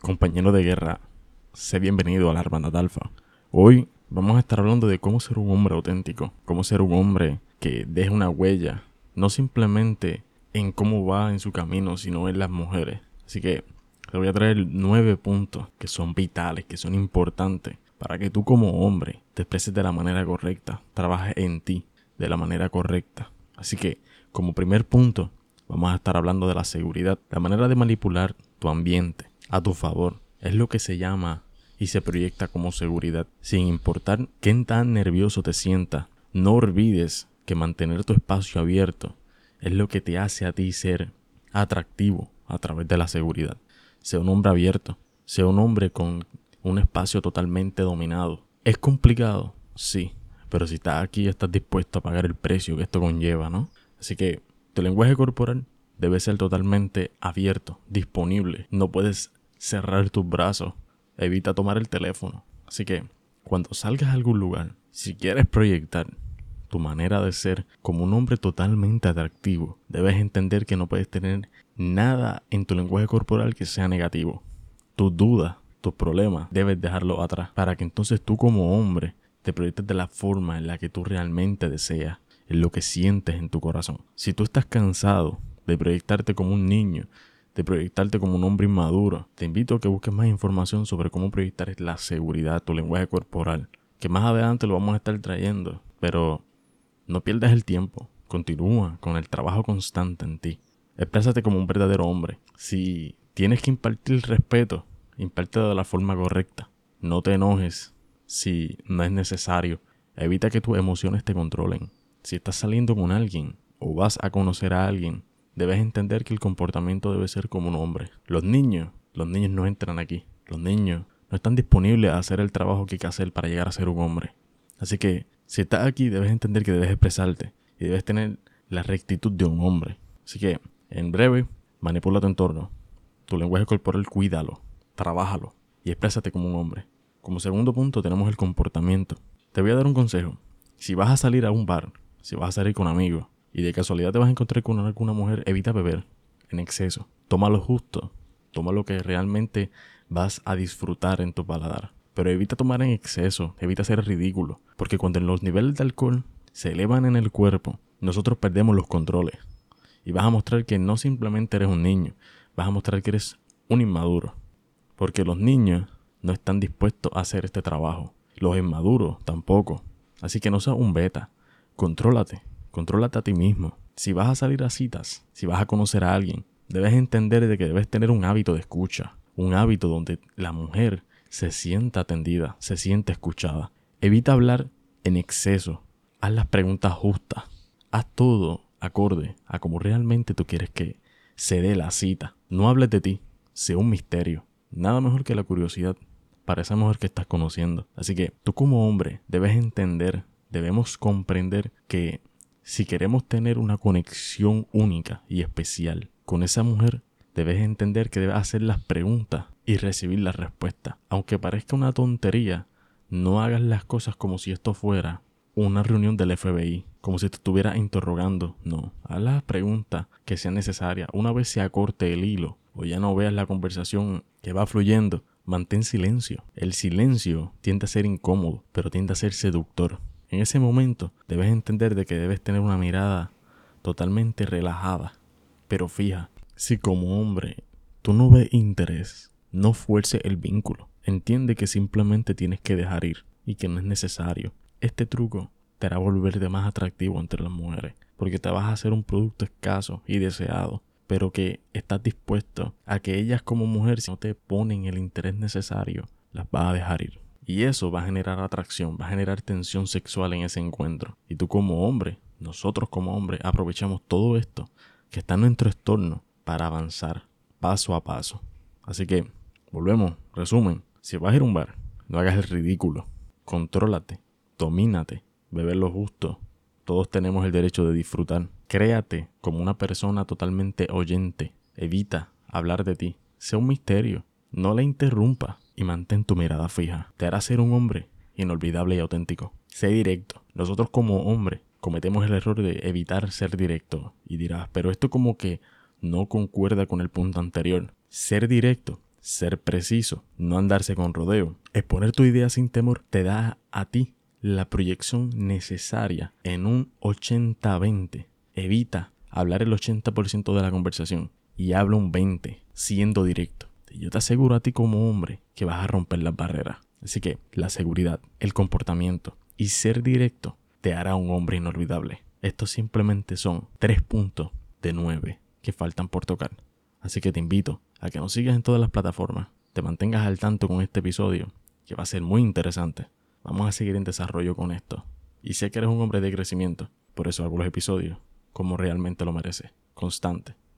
compañero de guerra, sé bienvenido a la Hermandad Alfa. Hoy vamos a estar hablando de cómo ser un hombre auténtico, cómo ser un hombre que deje una huella, no simplemente en cómo va en su camino, sino en las mujeres. Así que te voy a traer nueve puntos que son vitales, que son importantes, para que tú como hombre te expreses de la manera correcta, trabajes en ti de la manera correcta. Así que, como primer punto, vamos a estar hablando de la seguridad, la manera de manipular tu ambiente a tu favor. Es lo que se llama y se proyecta como seguridad. Sin importar qué tan nervioso te sientas, no olvides que mantener tu espacio abierto es lo que te hace a ti ser atractivo a través de la seguridad. Sea un hombre abierto, sea un hombre con un espacio totalmente dominado. ¿Es complicado? Sí, pero si estás aquí estás dispuesto a pagar el precio que esto conlleva, ¿no? Así que tu lenguaje corporal debe ser totalmente abierto, disponible. No puedes cerrar tus brazos. Evita tomar el teléfono. Así que, cuando salgas a algún lugar, si quieres proyectar tu manera de ser como un hombre totalmente atractivo, debes entender que no puedes tener nada en tu lenguaje corporal que sea negativo. Tus dudas, tus problemas, debes dejarlo atrás para que entonces tú como hombre te proyectes de la forma en la que tú realmente deseas, en lo que sientes en tu corazón. Si tú estás cansado de proyectarte como un niño, de proyectarte como un hombre inmaduro, te invito a que busques más información sobre cómo proyectar la seguridad, tu lenguaje corporal, que más adelante lo vamos a estar trayendo, pero no pierdas el tiempo, continúa con el trabajo constante en ti. Exprésate como un verdadero hombre. Si tienes que impartir respeto, impártelo de la forma correcta. No te enojes si no es necesario. Evita que tus emociones te controlen. Si estás saliendo con alguien o vas a conocer a alguien, debes entender que el comportamiento debe ser como un hombre. Los niños, los niños no entran aquí. Los niños no están disponibles a hacer el trabajo que hay que hacer para llegar a ser un hombre. Así que si estás aquí, debes entender que debes expresarte y debes tener la rectitud de un hombre. Así que, en breve, manipula tu entorno. Tu lenguaje corporal, cuídalo, trabájalo y exprésate como un hombre. Como segundo punto, tenemos el comportamiento. Te voy a dar un consejo. Si vas a salir a un bar, si vas a salir con amigos y de casualidad te vas a encontrar con alguna mujer, evita beber en exceso. Toma lo justo. Toma lo que realmente vas a disfrutar en tu paladar. Pero evita tomar en exceso, evita ser ridículo, porque cuando los niveles de alcohol se elevan en el cuerpo, nosotros perdemos los controles. Y vas a mostrar que no simplemente eres un niño, vas a mostrar que eres un inmaduro. Porque los niños no están dispuestos a hacer este trabajo. Los inmaduros tampoco. Así que no seas un beta. Contrólate. Contrólate a ti mismo. Si vas a salir a citas, si vas a conocer a alguien, debes entender de que debes tener un hábito de escucha. Un hábito donde la mujer se sienta atendida, se siente escuchada. Evita hablar en exceso. Haz las preguntas justas. Haz todo acorde a como realmente tú quieres que se dé la cita. No hables de ti, sea un misterio. Nada mejor que la curiosidad para esa mujer que estás conociendo. Así que tú como hombre debes entender, debemos comprender que si queremos tener una conexión única y especial con esa mujer, debes entender que debes hacer las preguntas y recibir la respuesta. Aunque parezca una tontería, no hagas las cosas como si esto fuera una reunión del FBI, como si te estuviera interrogando. No, haz las preguntas que sean necesarias. Una vez se acorte el hilo o ya no veas la conversación que va fluyendo, mantén silencio. El silencio tiende a ser incómodo, pero tiende a ser seductor. En ese momento debes entender de que debes tener una mirada totalmente relajada, pero fija. Si como hombre tú no ves interés no fuerce el vínculo. Entiende que simplemente tienes que dejar ir y que no es necesario. Este truco te hará volverte más atractivo entre las mujeres, porque te vas a hacer un producto escaso y deseado, pero que estás dispuesto a que ellas como mujer, si no te ponen el interés necesario, las vas a dejar ir. Y eso va a generar atracción, va a generar tensión sexual en ese encuentro. Y tú como hombre, nosotros como hombre, aprovechamos todo esto que está en nuestro entorno para avanzar paso a paso. Así que Volvemos, resumen. Si vas a ir a un bar, no hagas el ridículo. Contrólate, domínate, beber lo justo. Todos tenemos el derecho de disfrutar. Créate como una persona totalmente oyente. Evita hablar de ti. Sea un misterio. No le interrumpa y mantén tu mirada fija. Te hará ser un hombre inolvidable y auténtico. Sé directo. Nosotros como hombre cometemos el error de evitar ser directo. Y dirás, pero esto como que no concuerda con el punto anterior. Ser directo ser preciso, no andarse con rodeo. Exponer tu idea sin temor te da a ti la proyección necesaria en un 80-20. Evita hablar el 80% de la conversación y habla un 20% siendo directo. Y yo te aseguro a ti como hombre que vas a romper las barreras. Así que la seguridad, el comportamiento y ser directo te hará un hombre inolvidable. Estos simplemente son tres puntos de nueve que faltan por tocar. Así que te invito a que nos sigas en todas las plataformas, te mantengas al tanto con este episodio, que va a ser muy interesante. Vamos a seguir en desarrollo con esto. Y sé que eres un hombre de crecimiento, por eso hago los episodios como realmente lo merece, constante.